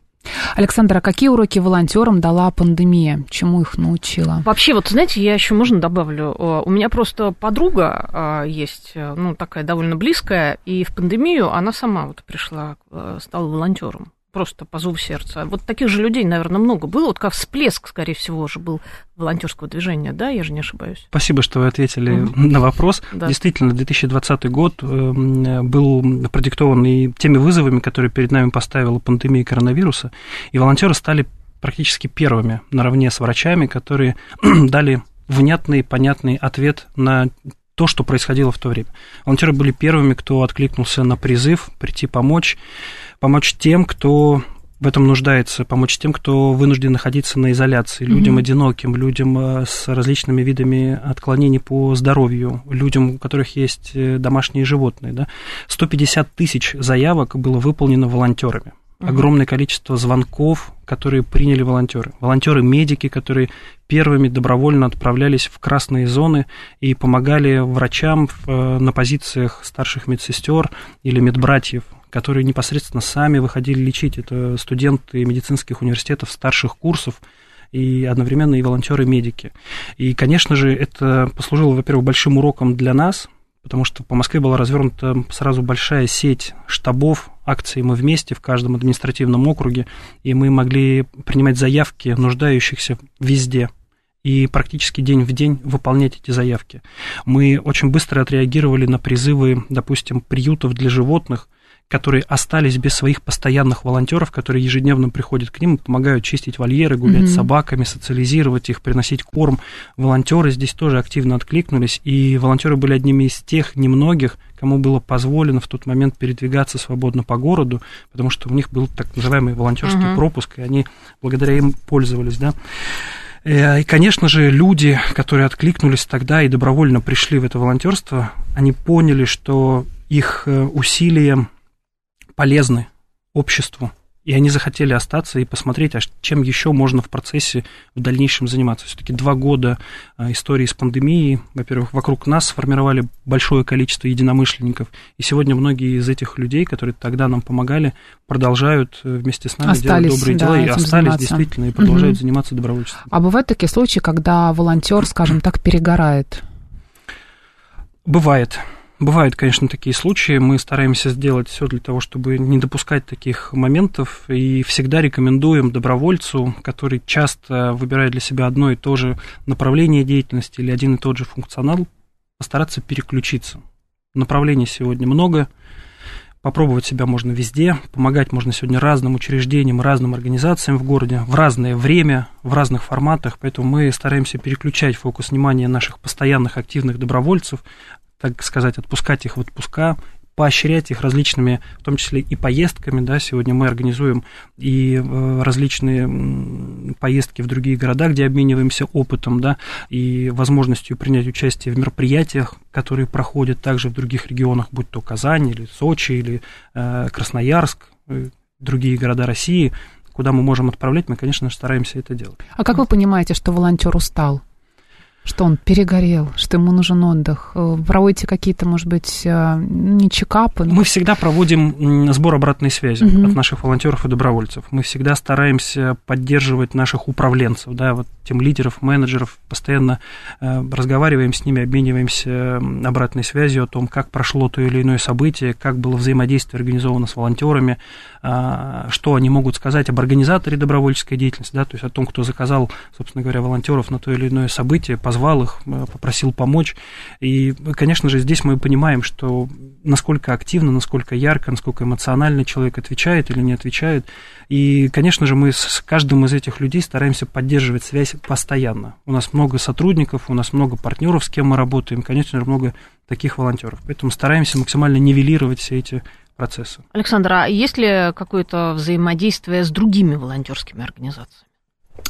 Александр, а какие уроки волонтерам дала пандемия? Чему их научила? Вообще, вот знаете, я еще можно добавлю. Э, У меня просто подруга э, есть, э, ну, такая довольно близкая, и в пандемию она сама вот пришла, э, стала волонтером. Просто по зову сердца. Вот таких же людей, наверное, много было. Вот как всплеск, скорее всего, уже был волонтерского движения, да, я же не ошибаюсь. Спасибо, что вы ответили на вопрос. Да. Действительно, 2020 год э, был продиктован и теми вызовами, которые перед нами поставила пандемия коронавируса, и волонтеры стали практически первыми наравне с врачами, которые дали внятный, понятный ответ на то, что происходило в то время. Волонтеры были первыми, кто откликнулся на призыв прийти помочь, помочь тем, кто в этом нуждается, помочь тем, кто вынужден находиться на изоляции, людям Мгм. одиноким, людям э, с различными видами отклонений по здоровью, людям, у которых есть э, домашние животные. Да? 150 тысяч заявок было выполнено волонтерами. Огромное количество звонков, которые приняли волонтеры. Волонтеры-медики, которые первыми добровольно отправлялись в красные зоны и помогали врачам э, на позициях старших медсестер или медбратьев, которые непосредственно сами выходили лечить. Это студенты медицинских университетов старших курсов и одновременно и волонтеры-медики. И, конечно же, это послужило, во-первых, большим уроком для нас, потому что по Москве была развернута сразу большая сеть штабов акций «Мы вместе» в каждом административном округе, и мы могли принимать заявки нуждающихся везде и практически день в день выполнять эти заявки. Мы очень быстро отреагировали на призывы, допустим, приютов для животных, которые остались без своих постоянных волонтеров, которые ежедневно приходят к ним и помогают чистить вольеры, гулять Мгм. с собаками, социализировать их, приносить корм. Волонтеры здесь тоже активно откликнулись, и волонтеры были одними из тех немногих, кому было позволено в тот момент передвигаться свободно по городу, потому что у них был так называемый волонтерский Мгм. пропуск, и они благодаря им пользовались, да. Э, И, конечно же, люди, которые откликнулись тогда и добровольно пришли в это волонтерство, они поняли, что их э, усилия полезны обществу, и они захотели остаться и посмотреть, а чем еще можно в процессе в дальнейшем заниматься. Все-таки два года а, истории с пандемией, во-первых, вокруг нас сформировали большое количество единомышленников, и сегодня многие из этих людей, которые тогда нам помогали, продолжают э, вместе с нами Остались, делать добрые да, дела и остались заниматься. действительно и продолжают Мгм. заниматься добровольчеством. А бывают такие случаи, когда волонтер, скажем так, перегорает? Бывает. Бывают, конечно, такие случаи. Мы стараемся сделать все для того, чтобы не допускать таких моментов. И всегда рекомендуем добровольцу, который часто выбирает для себя одно и то же направление деятельности или один и тот же функционал, постараться переключиться. Направлений сегодня много. Попробовать себя можно везде, помогать можно сегодня разным учреждениям, разным организациям в городе в разное время, в разных форматах, поэтому мы стараемся переключать фокус внимания наших постоянных активных добровольцев, так сказать, отпускать их в отпуска, поощрять их различными, в том числе и поездками, да, сегодня мы организуем и э, различные поездки в другие города, где обмениваемся опытом, да, и возможностью принять участие в мероприятиях, которые проходят также в других регионах, будь то Казань или Сочи или э, Красноярск, э, другие города России, куда мы можем отправлять, мы, конечно стараемся это делать. А как вы понимаете, что волонтер устал? Что он перегорел, что ему нужен отдых? Э, проводите какие-то, может быть, э, не чекапы? Но... Мы всегда проводим сбор обратной связи угу. от наших волонтеров и добровольцев. Мы всегда стараемся поддерживать наших управленцев, да, вот тем лидеров, менеджеров, постоянно э, разговариваем с ними, обмениваемся обратной связью о том, как прошло то или иное событие, как было взаимодействие организовано с волонтерами, э, что они могут сказать об организаторе добровольческой деятельности, да, то есть о том, кто заказал, собственно говоря, волонтеров на то или иное событие, позвал их, э, попросил помочь. И, конечно же, здесь мы понимаем, что насколько активно, насколько ярко, насколько эмоционально человек отвечает или не отвечает. И, конечно же, мы с каждым из этих людей стараемся поддерживать связь постоянно. У нас много сотрудников, у нас много партнеров, с кем мы работаем, конечно же, много таких волонтеров. Поэтому стараемся максимально нивелировать все эти процессы. Александр, а есть ли какое-то взаимодействие с другими волонтерскими организациями?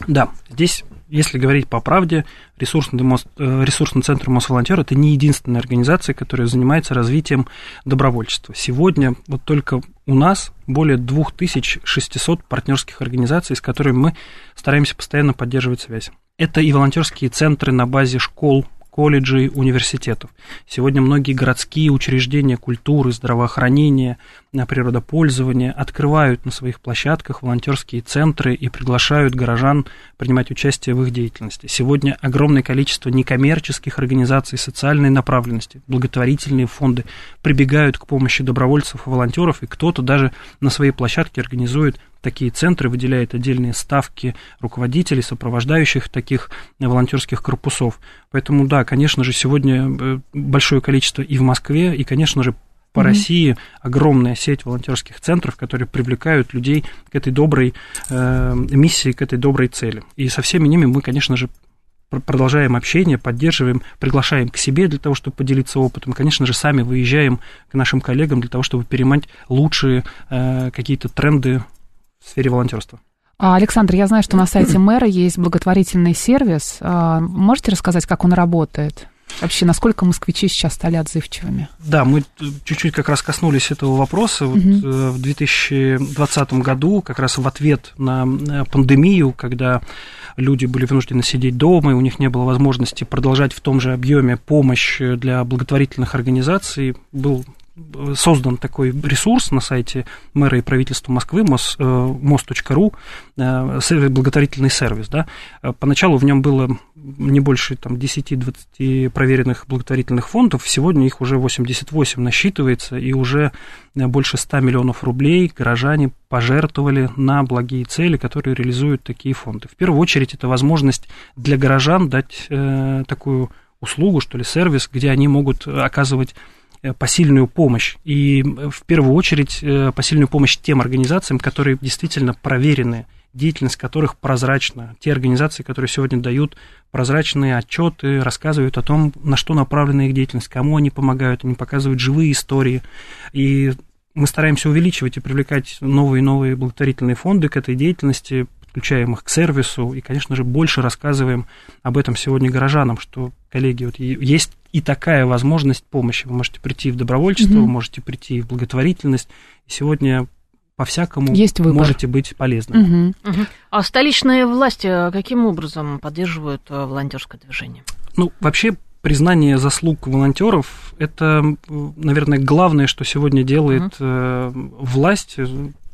Да, здесь, если говорить по правде, ресурсный, э, ресурсный центр Мосволонтер это не единственная организация, которая занимается развитием добровольчества. Сегодня вот только у нас более 2600 партнерских организаций, с которыми мы стараемся постоянно поддерживать связь. Это и волонтерские центры на базе школ, колледжей, университетов. Сегодня многие городские учреждения культуры, здравоохранения, природопользования открывают на своих площадках волонтерские центры и приглашают горожан принимать участие в их деятельности. Сегодня огромное количество некоммерческих организаций социальной направленности, благотворительные фонды прибегают к помощи добровольцев и волонтеров, и кто-то даже на своей площадке организует такие центры, выделяет отдельные ставки руководителей, сопровождающих таких волонтерских корпусов. Поэтому, да, конечно же, сегодня э, большое количество и в Москве, и, конечно же, по mm-hmm. России огромная сеть волонтерских центров, которые привлекают людей к этой доброй э, миссии, к этой доброй цели. И со всеми ними мы, конечно же, продолжаем общение, поддерживаем, приглашаем к себе для того, чтобы поделиться опытом. Конечно же, сами выезжаем к нашим коллегам для того, чтобы перемать лучшие э, какие-то тренды в сфере волонтерства. А, Александр, я знаю, что на сайте мэра есть благотворительный сервис. А, можете рассказать, как он работает? Вообще, насколько москвичи сейчас стали отзывчивыми? Да, мы чуть-чуть как раз коснулись этого вопроса. Вот угу. В 2020 году, как раз в ответ на пандемию, когда люди были вынуждены сидеть дома, и у них не было возможности продолжать в том же объеме помощь для благотворительных организаций, был создан такой ресурс на сайте мэра и правительства Москвы, мост.ру, э, э, благотворительный сервис. Да. Поначалу в нем было не больше там, 10-20 проверенных благотворительных фондов, сегодня их уже 88 насчитывается, и уже больше 100 миллионов рублей горожане пожертвовали на благие цели, которые реализуют такие фонды. В первую очередь это возможность для горожан дать э, такую услугу, что ли, сервис, где они могут оказывать Э, посильную помощь. И э, в первую очередь э, посильную помощь тем организациям, которые действительно проверены, деятельность которых прозрачна. Те организации, которые сегодня дают прозрачные отчеты, рассказывают о том, на что направлена их деятельность, кому они помогают, они показывают живые истории. И мы стараемся увеличивать и привлекать новые и новые благотворительные фонды к этой деятельности, подключаем их к сервису и, конечно же, больше рассказываем об этом сегодня горожанам, что, коллеги, вот есть и такая возможность помощи. Вы можете прийти в добровольчество, mm-hmm. вы можете прийти в благотворительность. И сегодня по-всякому Есть можете быть полезны. Угу. Угу. А столичные власти каким образом поддерживают э, волонтерское движение? Ну, вообще признание заслуг волонтеров это, наверное, главное, что сегодня делает угу. власть,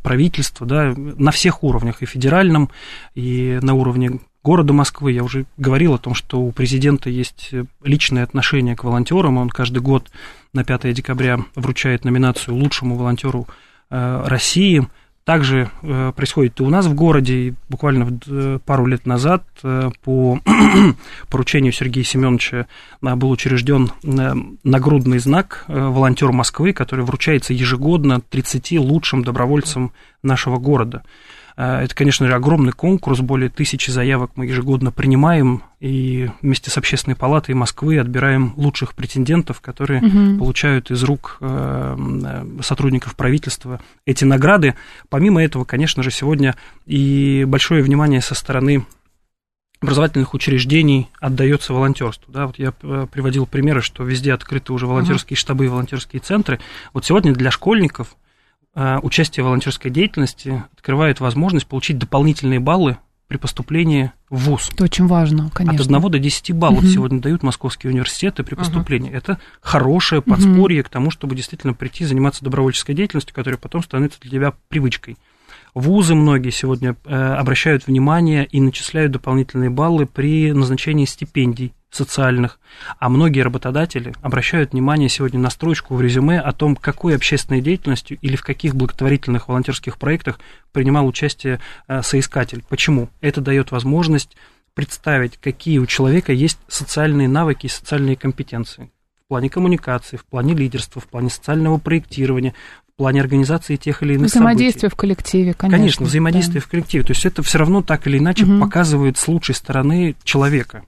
правительство, да, на всех уровнях, и федеральном, и на уровне города Москвы. Я уже говорил о том, что у президента есть личное отношение к волонтерам. Он каждый год на 5 декабря вручает номинацию лучшему волонтеру э, России. Также э, происходит и у нас в городе. Буквально э, пару лет назад по поручению Сергея Семеновича был учрежден нагрудный знак «Волонтер Москвы», который вручается ежегодно 30 лучшим добровольцам нашего города. Э, это, конечно же, огромный конкурс, более тысячи заявок мы ежегодно принимаем, и вместе с Общественной палатой Москвы отбираем лучших претендентов, которые угу. получают из рук э, сотрудников правительства эти награды. Помимо этого, конечно же, сегодня и большое внимание со стороны образовательных учреждений отдается волонтерству. Да, вот я э, приводил примеры, что везде открыты уже волонтерские uh-huh. штабы и волонтерские центры. Вот сегодня для школьников участие в волонтерской деятельности открывает возможность получить дополнительные баллы при поступлении в ВУЗ. Это очень важно, конечно. От 1 до 10 баллов uh-huh. сегодня дают московские университеты при поступлении. Uh-huh. Это хорошее подспорье uh-huh. к тому, чтобы действительно прийти заниматься добровольческой деятельностью, которая потом становится для тебя привычкой. Вузы многие сегодня э, обращают внимание и начисляют дополнительные баллы при назначении стипендий социальных, а многие работодатели обращают внимание сегодня на строчку в резюме о том, какой общественной деятельностью или в каких благотворительных волонтерских проектах принимал участие э, соискатель. Почему? Это дает возможность представить, какие у человека есть социальные навыки и социальные компетенции в плане коммуникации, в плане лидерства, в плане социального проектирования, плане организации тех или иных Взаимодействие событий. в коллективе, конечно. Конечно, взаимодействие да. в коллективе. То есть это все равно так или иначе угу. показывает с лучшей стороны человека.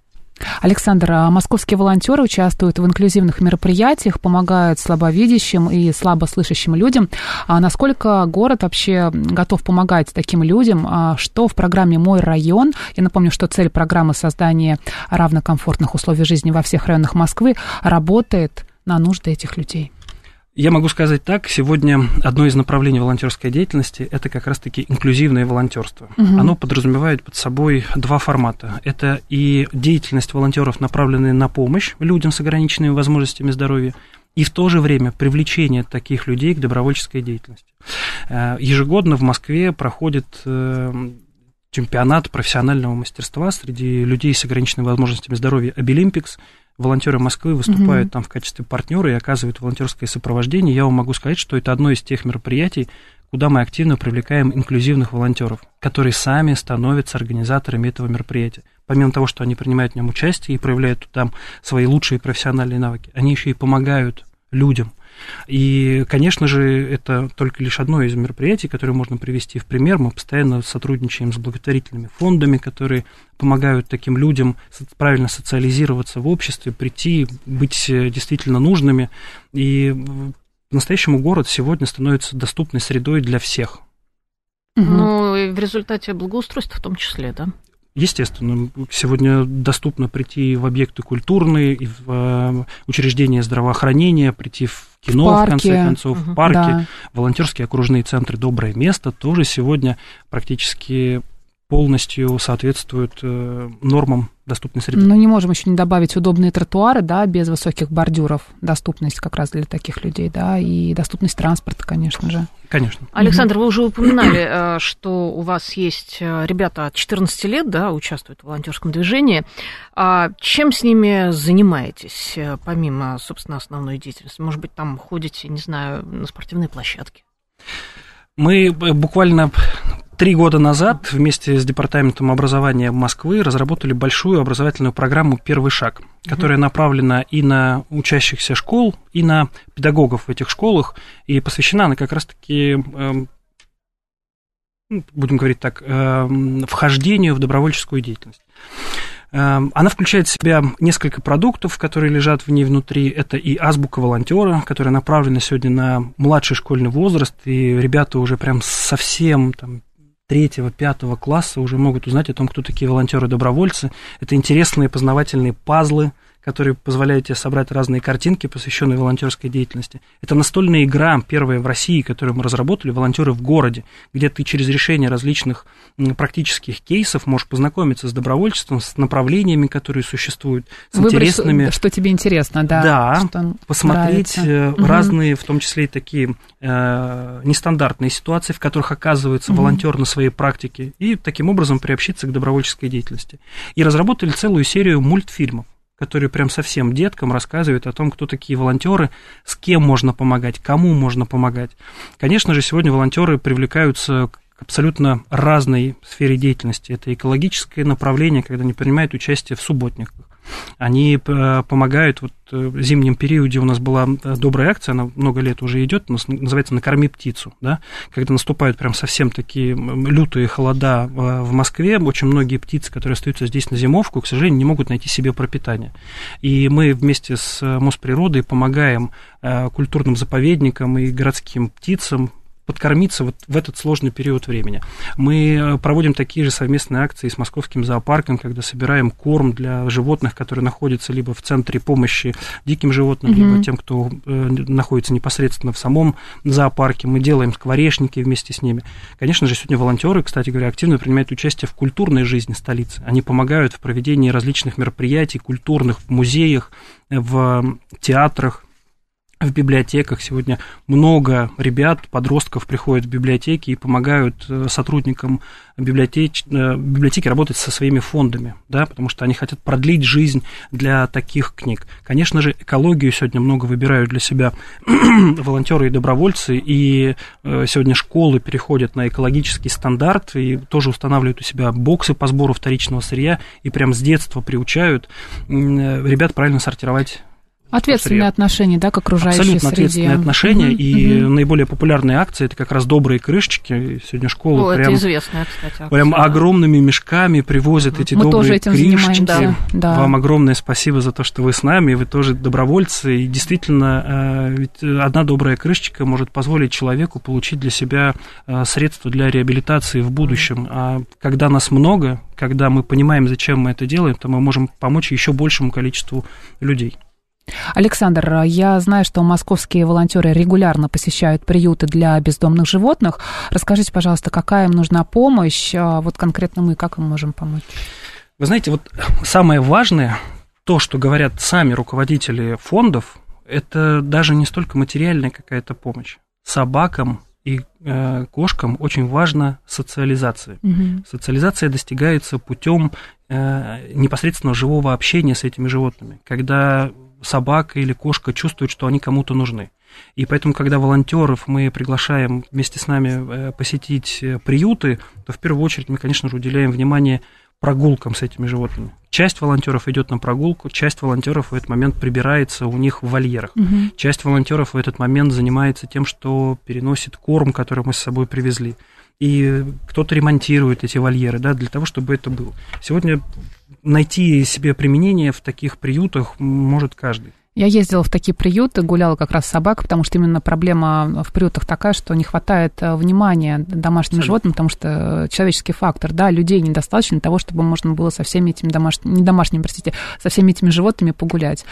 Александр, а московские волонтеры участвуют в инклюзивных мероприятиях, помогают слабовидящим и слабослышащим людям. А насколько город вообще готов помогать таким людям? А что в программе «Мой район»? Я напомню, что цель программы создания равнокомфортных условий жизни во всех районах Москвы работает на нужды этих людей. Я могу сказать так, сегодня одно из направлений волонтерской деятельности – это как раз-таки инклюзивное волонтерство. Угу. Оно подразумевает под собой два формата. Это и деятельность волонтеров, направленная на помощь людям с ограниченными возможностями здоровья, и в то же время привлечение таких людей к добровольческой деятельности. Э, ежегодно в Москве проходит э, чемпионат профессионального мастерства среди людей с ограниченными возможностями здоровья «Обилимпикс», волонтеры Москвы выступают угу. там в качестве партнера и оказывают волонтерское сопровождение, я вам могу сказать, что это одно из тех мероприятий, куда мы активно привлекаем инклюзивных волонтеров, которые сами становятся организаторами этого мероприятия. Помимо того, что они принимают в нем участие и проявляют там свои лучшие профессиональные навыки, они еще и помогают людям и, конечно же, это только лишь одно из мероприятий, которое можно привести в пример. Мы постоянно сотрудничаем с благотворительными фондами, которые помогают таким людям правильно социализироваться в обществе, прийти, быть э, действительно нужными. И по-настоящему город сегодня становится доступной средой для всех. Ну, и в результате благоустройства в том числе, да? Естественно, сегодня доступно прийти в объекты культурные, в э, учреждения здравоохранения, прийти в кино, в, в конце концов, угу, в парке. Да. Волонтерские окружные центры «Доброе место» тоже сегодня практически полностью соответствуют э, нормам доступной среды. Но не можем еще не добавить удобные тротуары, да, без высоких бордюров, доступность как раз для таких людей, да, и доступность транспорта, конечно же. Конечно. Александр, вы уже упоминали, э, что у вас есть э, ребята от 14 лет, да, участвуют в волонтерском движении. А чем с ними занимаетесь, помимо, собственно, основной деятельности? Может быть, там ходите, не знаю, на спортивные площадки? Мы буквально Три года назад вместе с Департаментом образования Москвы разработали большую образовательную программу «Первый шаг», которая направлена и на учащихся школ, и на педагогов в этих школах, и посвящена она как раз-таки эм, ну, будем говорить так, эм, вхождению в добровольческую деятельность. Эм, она включает в себя несколько продуктов, которые лежат в ней внутри. Это и азбука волонтера, которая направлена сегодня на младший школьный возраст, и ребята уже прям совсем там, третьего, пятого класса уже могут узнать о том, кто такие волонтеры-добровольцы. Это интересные познавательные пазлы, которые позволяют тебе собрать разные картинки, посвященные волонтерской деятельности. Это настольная игра, первая в России, которую мы разработали, «Волонтеры в городе», где ты через решение различных практических кейсов можешь познакомиться с добровольчеством, с направлениями, которые существуют, с Выбрать, интересными... Что тебе интересно, да. Да, что посмотреть нравится. Э, разные, в том числе и такие э, нестандартные ситуации, в которых оказывается угу. волонтер на своей практике, и таким образом приобщиться к добровольческой деятельности. И разработали целую серию мультфильмов который прям совсем деткам рассказывает о том, кто такие волонтеры, с кем можно помогать, кому можно помогать. Конечно же, сегодня волонтеры привлекаются к абсолютно разной сфере деятельности. Это экологическое направление, когда они принимают участие в субботниках. Они помогают, вот в зимнем периоде у нас была добрая акция, она много лет уже идет, называется «Накорми птицу», да, когда наступают прям совсем такие лютые холода в Москве, очень многие птицы, которые остаются здесь на зимовку, к сожалению, не могут найти себе пропитание. И мы вместе с Мосприродой помогаем культурным заповедникам и городским птицам подкормиться вот в этот сложный период времени. Мы э, проводим такие же совместные акции с московским зоопарком, когда собираем корм для животных, которые находятся либо в центре помощи диким животным, mm-hmm. либо тем, кто э, находится непосредственно в самом зоопарке. Мы делаем скворечники вместе с ними. Конечно же, сегодня волонтеры, кстати говоря, активно принимают участие в культурной жизни столицы. Они помогают в проведении различных мероприятий культурных в музеях, в театрах, в библиотеках. Сегодня много ребят, подростков приходят в библиотеки и помогают э, сотрудникам библиотеч... Э, библиотеки работать со своими фондами, да, потому что они хотят продлить жизнь для таких книг. Конечно же, экологию сегодня много выбирают для себя волонтеры и добровольцы, и э, сегодня школы переходят на экологический стандарт и тоже устанавливают у себя боксы по сбору вторичного сырья и прям с детства приучают ребят правильно сортировать Ответственные сырье. отношения, да, к окружающей Абсолютно среде. ответственные отношения, угу, и угу. наиболее популярные акции это как раз добрые крышечки. Сегодня школы О, прям, это известная, кстати, акция, прям да. огромными мешками привозят угу. эти Мы добрые тоже этим крышечки. Занимаемся, да. Вам огромное спасибо за то, что вы с нами, вы тоже добровольцы, и действительно, э, ведь одна добрая крышечка может позволить человеку получить для себя э, средства для реабилитации в будущем. А когда нас много, когда мы понимаем, зачем мы это делаем, то мы можем помочь еще большему количеству людей. Александр, я знаю, что московские волонтеры регулярно посещают приюты для бездомных животных. Расскажите, пожалуйста, какая им нужна помощь? А вот конкретно мы как им можем помочь? Вы знаете, вот самое важное, то, что говорят сами руководители фондов, это даже не столько материальная какая-то помощь. Собакам и э, кошкам очень важна социализация. Угу. Социализация достигается путем э, непосредственно живого общения с этими животными. Когда собака или кошка чувствуют, что они кому-то нужны. И поэтому, когда волонтеров мы приглашаем вместе с нами э, посетить э, приюты, то в первую очередь мы, конечно же, уделяем внимание прогулкам с этими животными. Часть волонтеров идет на прогулку, часть волонтеров в этот момент прибирается у них в вольерах. Угу. Часть волонтеров в этот момент занимается тем, что переносит корм, который мы с собой привезли. И кто-то ремонтирует эти вольеры, да, для того, чтобы это было. Сегодня найти себе применение в таких приютах может каждый. Я ездила в такие приюты, гуляла как раз с собакой, потому что именно проблема в приютах такая, что не хватает э, внимания домашним Абсолютно. животным, потому что человеческий фактор, да, людей недостаточно для того, чтобы можно было со всеми этими домашними, не домашними, простите, со всеми этими животными погулять.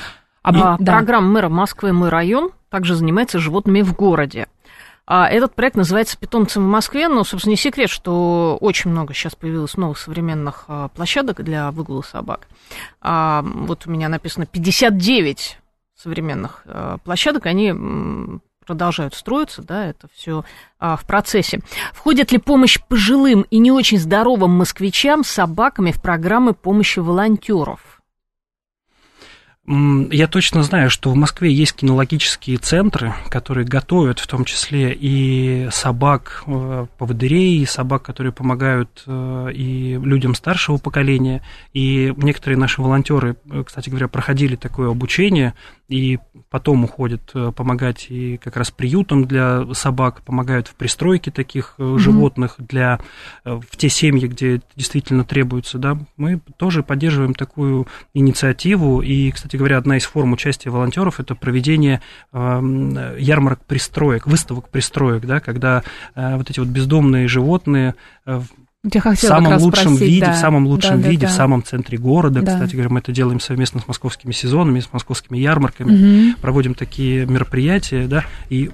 А, а да. Программа мэра Москвы «Мой район» также занимается животными в городе. А этот проект называется «Питомцы в Москве». Ну, собственно, не секрет, что очень много сейчас появилось новых современных а, площадок для выгула собак. А, вот у меня написано 59 современных а, площадок. Они продолжают строиться, да, это все в процессе. Входит ли помощь пожилым и не очень здоровым москвичам с собаками в программы помощи волонтеров? Я точно знаю, что в Москве есть кинологические центры, которые готовят в том числе и собак, э, поводырей, и собак, которые помогают э, и людям старшего поколения. И некоторые наши волонтеры, э, кстати говоря, проходили такое обучение и потом уходят помогать и как раз приютам для собак, помогают в пристройке таких mm-hmm. животных для, в те семьи, где действительно требуется. Да? Мы тоже поддерживаем такую инициативу. И, кстати говоря, одна из форм участия волонтеров это проведение э, ярмарок пристроек, выставок пристроек, да, когда э, вот эти вот бездомные животные э, в самом лучшем спросить, виде, да. в самом лучшем да, виде, да, в самом центре города. Да. Кстати говоря, мы это делаем совместно с московскими сезонами, с московскими ярмарками, угу. проводим такие мероприятия, да, и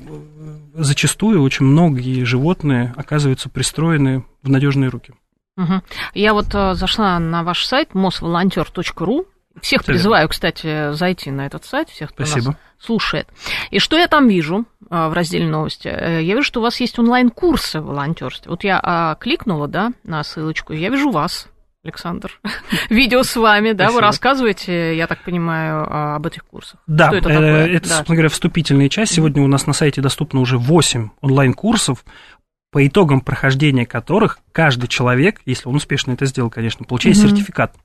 зачастую очень многие животные оказываются пристроены в надежные руки. Угу. Я вот зашла на ваш сайт mosvolonter.ru, всех призываю, кстати, зайти на этот сайт, всех, кто Спасибо. нас слушает. И что я там вижу а, в разделе новости? Э, я вижу, что у вас есть онлайн-курсы в волонтерстве. Вот я а, кликнула, да, на ссылочку, я вижу вас, Александр. Видео с вами, да, Спасибо. вы рассказываете, я так понимаю, а, об этих курсах. Да, что это, такое? это, да. собственно говоря, вступительная часть. Сегодня у нас на сайте доступно уже 8 онлайн-курсов, по итогам прохождения которых каждый человек, если он успешно это сделал, конечно, получает угу. сертификат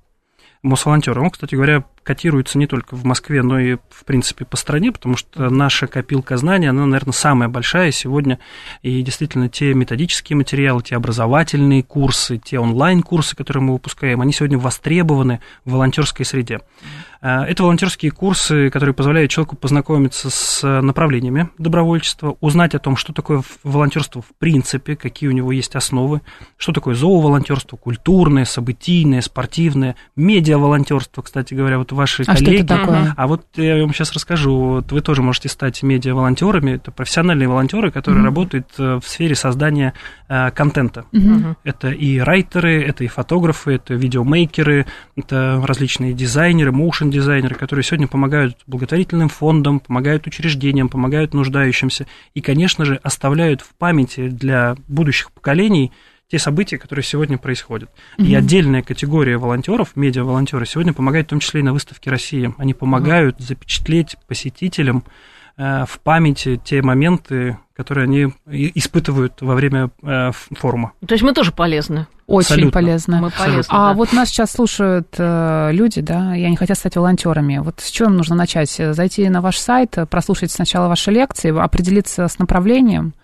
Мосволонтер. Он, кстати говоря, котируется не только в Москве, но и, в принципе, по стране, потому что наша копилка знаний, она, наверное, самая большая сегодня. И действительно, те методические материалы, те образовательные курсы, те онлайн-курсы, которые мы выпускаем, они сегодня востребованы в волонтерской среде. Э, это волонтерские курсы, которые позволяют человеку познакомиться с направлениями добровольчества, узнать о том, что такое волонтерство в принципе, какие у него есть основы, что такое зооволонтерство, культурное, событийное, спортивное, медиа-волонтерство, кстати говоря, вот ваши а коллеги. Что это такое? А вот я вам сейчас расскажу. Вот вы тоже можете стать медиа-волонтерами. Это профессиональные волонтеры, которые mm-hmm. работают э, в сфере создания э, контента. Mm-hmm. Это и райтеры, это и фотографы, это видеомейкеры, это различные дизайнеры, моушен дизайнеры, которые сегодня помогают благотворительным фондам, помогают учреждениям, помогают нуждающимся и, конечно же, оставляют в памяти для будущих поколений те события, которые сегодня происходят. Mm-hmm. И отдельная категория волонтеров, медиа-волонтеры, сегодня помогают в том числе и на выставке России. Они помогают mm-hmm. запечатлеть посетителям в памяти те моменты, которые они испытывают во время э, форума. То есть мы тоже полезны. Очень Абсолютно. полезно. Мы полезны, а да. вот нас сейчас слушают э, люди, да, и они хотят стать волонтерами. Вот с чего им нужно начать? Зайти на ваш сайт, прослушать сначала ваши лекции, определиться с направлением?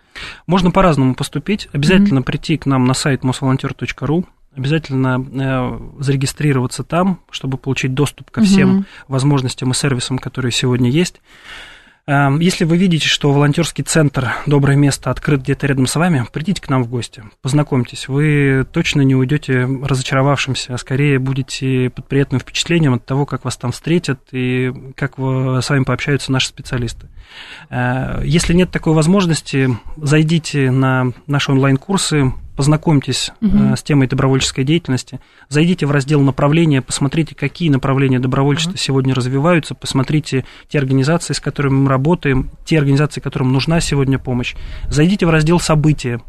Можно по-разному поступить. Обязательно mm-hmm. прийти к нам на сайт mosvolonter.ru, обязательно э, зарегистрироваться там, чтобы получить доступ ко всем mm-hmm. возможностям и сервисам, которые сегодня есть. Эм, если вы видите, что волонтерский центр «Доброе место» открыт где-то рядом с вами, придите к нам в гости, познакомьтесь. Вы точно не уйдете разочаровавшимся, а скорее будете под приятным впечатлением от того, как вас там встретят и как с вами пообщаются наши специалисты. Э, если нет такой возможности, зайдите на наши онлайн-курсы, познакомьтесь угу. с темой добровольческой деятельности, зайдите в раздел направления, посмотрите, какие направления добровольчества угу. сегодня развиваются, посмотрите те организации, с которыми мы работаем, те организации, которым нужна сегодня помощь. Зайдите в раздел события,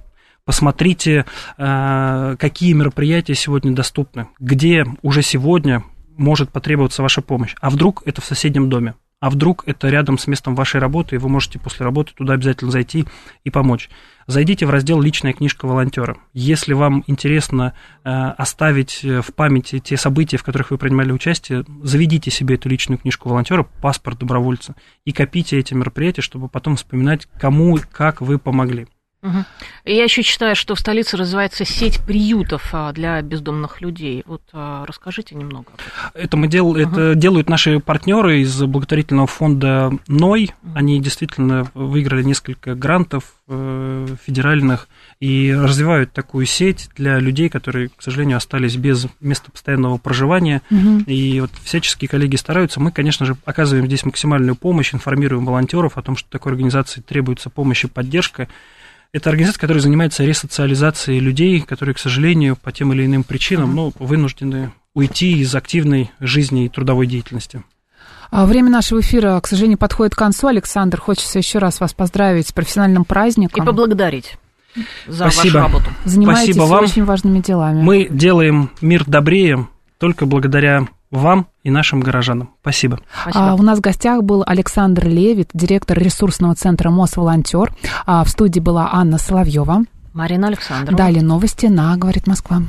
посмотрите, э, какие мероприятия сегодня доступны, где уже сегодня может потребоваться ваша помощь, а вдруг это в соседнем доме а вдруг это рядом с местом вашей работы, и вы можете после работы туда обязательно зайти и помочь. Зайдите в раздел «Личная книжка волонтера». Если вам интересно э, оставить э, в памяти те события, в которых вы принимали участие, заведите себе эту личную книжку волонтера, паспорт добровольца, и копите эти мероприятия, чтобы потом вспоминать, кому, как вы помогли. Угу. Я еще считаю, что в столице развивается сеть приютов а, для бездомных людей. Вот а, расскажите немного. Это, мы дел, угу. это делают наши партнеры из благотворительного фонда НОЙ. Угу. Они действительно выиграли несколько грантов э, федеральных и развивают такую сеть для людей, которые, к сожалению, остались без места постоянного проживания. Угу. И вот всяческие коллеги стараются. Мы, конечно же, оказываем здесь максимальную помощь, информируем волонтеров о том, что такой организации требуется помощь и поддержка. Это организация, которая занимается ресоциализацией людей, которые, к сожалению, по тем или иным причинам ну, вынуждены уйти из активной жизни и трудовой деятельности. А время нашего эфира, к сожалению, подходит к концу. Александр, хочется еще раз вас поздравить с профессиональным праздником. И поблагодарить за Спасибо. вашу работу. Занимаетесь Спасибо вам. очень важными делами. Мы делаем мир добрее только благодаря вам и нашим горожанам. Спасибо. Спасибо. А, у нас в гостях был Александр Левит, директор ресурсного центра МОС-волонтер. А, в студии была Анна Соловьева. Марина Александровна. Далее новости на «Говорит Москва».